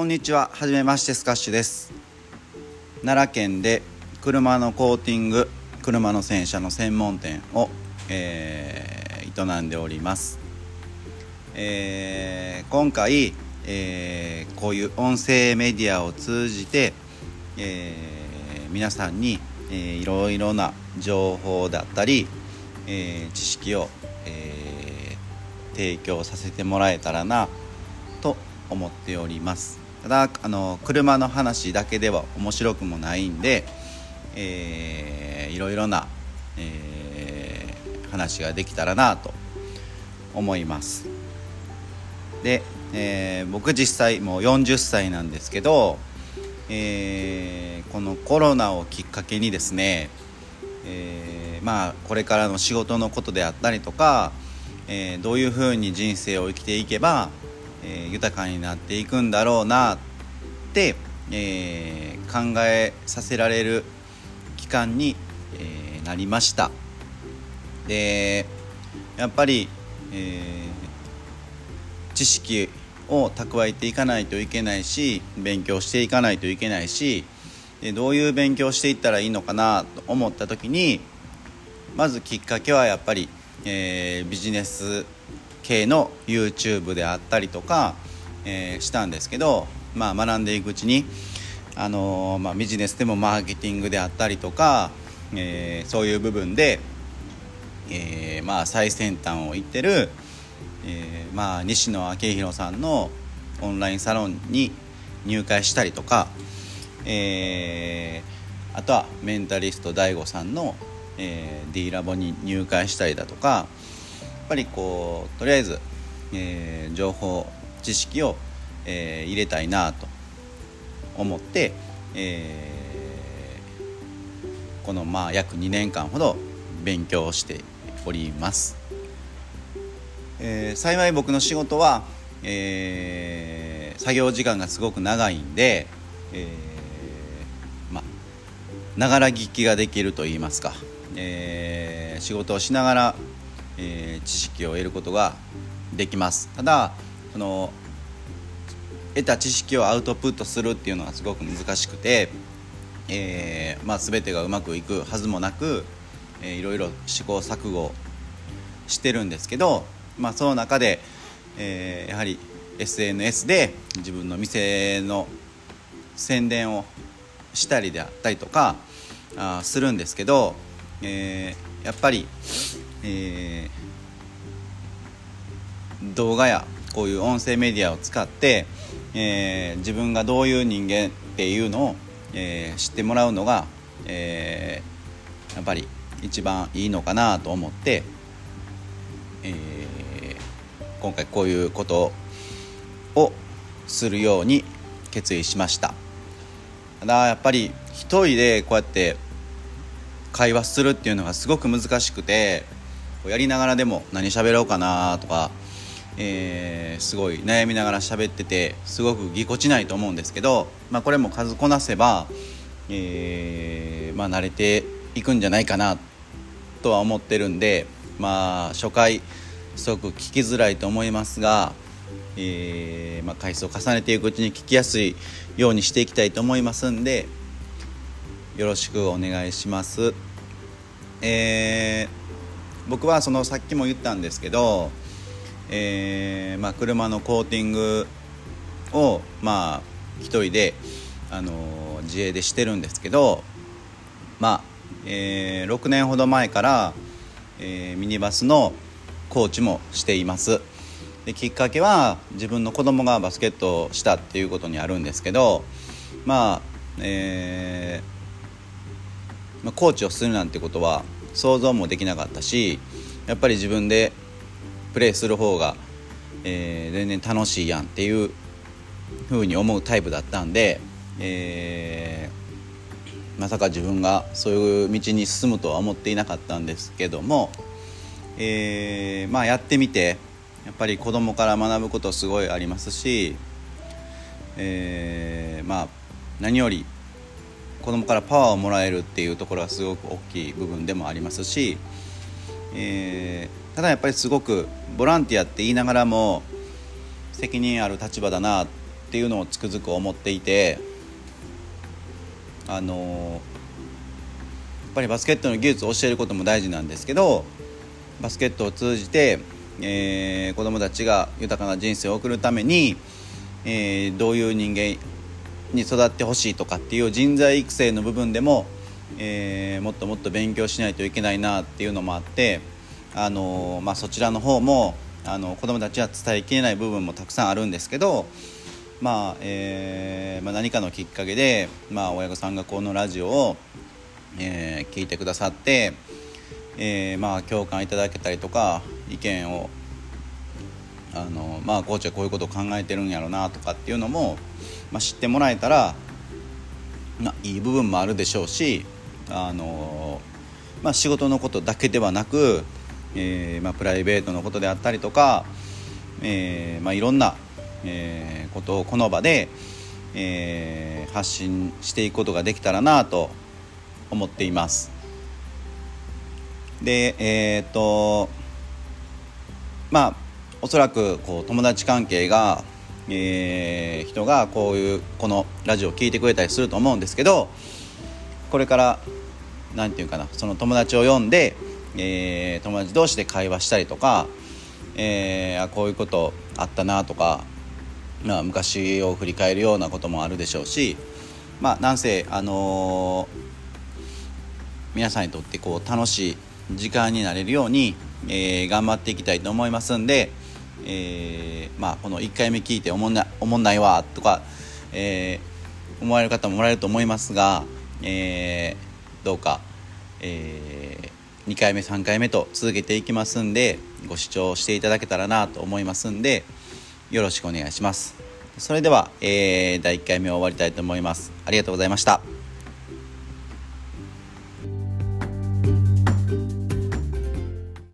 こんにちは。はじめましてスカッシュです。奈良県で車のコーティング車の洗車の専門店を、えー、営んでおります、えー、今回、えー、こういう音声メディアを通じて、えー、皆さんに、えー、いろいろな情報だったり、えー、知識を、えー、提供させてもらえたらなと思っております。ただあの車の話だけでは面白くもないんで、えー、いろいろな、えー、話ができたらなと思います。で、えー、僕実際もう40歳なんですけど、えー、このコロナをきっかけにですね、えー、まあこれからの仕事のことであったりとか、えー、どういうふうに人生を生きていけばえー、豊かになっていくんだろうなって、えー、考えさせられる期間に、えー、なりました。でやっぱり、え知識を蓄えていかないといけないし勉強していかないといけないしでどういう勉強していったらいいのかなと思った時にまずきっかけはやっぱり、えビジネス系の YouTube であったりとか、えー、したんですけど、まあ、学んでいくうちに、あのー、まあ、ビジネスでもマーケティングであったりとか、えー、そういう部分で、えまあ、最先端をいってる、えまあ、西野昭弘さんのオンラインサロンに入会したりとか、えあとはメンタリスト DAIGO さんの、え D ラボに入会したりだとかぱりこうとりあえず、えー、情報知識を、えー、入れたいなと思って、えー、このまあ約2年間ほど勉強しております、えー、幸い僕の仕事は、えー、作業時間がすごく長いんで、えー、まあながら聞きができると言いますか、えー、仕事をしながらえー、知識を得ることができます。ただその得た知識をアウトプットするっていうのがすごく難しくて、えーまあ、全てがうまくいくはずもなく、えー、いろいろ試行錯誤してるんですけど、まあ、その中で、えー、やはり SNS で自分の店の宣伝をしたりであったりとかあするんですけど、えー、やっぱりえー、動画やこういう音声メディアを使って、えー、自分がどういう人間っていうのを、えー、知ってもらうのが、えー、やっぱり一番いいのかなと思って、え今回こういうことをするように決意しました。ただやっぱり一人でこうやって会話するっていうのがすごく難しくてやりながらでも何喋ろうかなとか、えー、すごい悩みながら喋っててすごくぎこちないと思うんですけど、まあ、これも数こなせば、えー、まあ、慣れていくんじゃないかなとは思ってるんで、まあ、初回すごく聞きづらいと思いますが、えー、まあ、回数を重ねていくうちに聞きやすいようにしていきたいと思いますんでよろしくお願いします。えー僕はそのさっきも言ったんですけど、えーまあ、車のコーティングをまあ一人で、あのー、自営でしてるんですけどまあ、えー、6年ほど前から、えー、ミニバスのコーチもしています。できっかけは自分の子供がバスケットをしたっていうことにあるんですけどまあえーまあ、コーチをするなんてことは想像もできなかったしやっぱり自分でプレーする方が、えー、全然楽しいやんっていうふうに思うタイプだったんで、えー、まさか自分がそういう道に進むとは思っていなかったんですけども、えー、まあやってみてやっぱり子供から学ぶことすごいありますし、えー、まあ何より子供からパワーをもらえるっていうところはすごく大きい部分でもありますし、えー、ただやっぱりすごくボランティアって言いながらも責任ある立場だなっていうのをつくづく思っていてあのやっぱりバスケットの技術を教えることも大事なんですけどバスケットを通じて、えー、子どもたちが豊かな人生を送るために、えー、どういう人間に育ってほしいとかっていう人材育成の部分でも、えー、もっともっと勉強しないといけないなっていうのもあって、あのまあ、そちらの方もあの子どもたちは伝えきれない部分もたくさんあるんですけど、まあえーまあ、何かのきっかけで、まあ、親御さんがこのラジオを、えー、聞いてくださって、えーまあ、共感いただけたりとか意見をあの、まあ、コーチはこういうことを考えてるんやろうなとかっていうのも、まあ、知ってもらえたら、まあ、いい部分もあるでしょうしあの、まあ、仕事のことだけではなく、えーまあ、プライベートのことであったりとか、えーまあ、いろんな、えー、ことをこの場で、えー、発信していくことができたらなと思っています。でえっ、とまあおそらくこう友達関係がえー、人がこういうこのラジオを聴いてくれたりすると思うんですけどこれから何て言うかなその友達を呼んで、えー、友達同士で会話したりとか、えー、こういうことあったなとか、まあ、昔を振り返るようなこともあるでしょうしまあなんせあのー、皆さんにとってこう楽しい時間になれるように、えー、頑張っていきたいと思いますんで。えー、まあ、この1回目聞いておもんなおもんないわとか、えー、思われる方もおられると思いますが、えー、どうか、え2回目3回目と続けていきますんでご視聴していただけたらなと思いますんでよろしくお願いします。それでは、え第1回目を終わりたいと思います。ありがとうございました。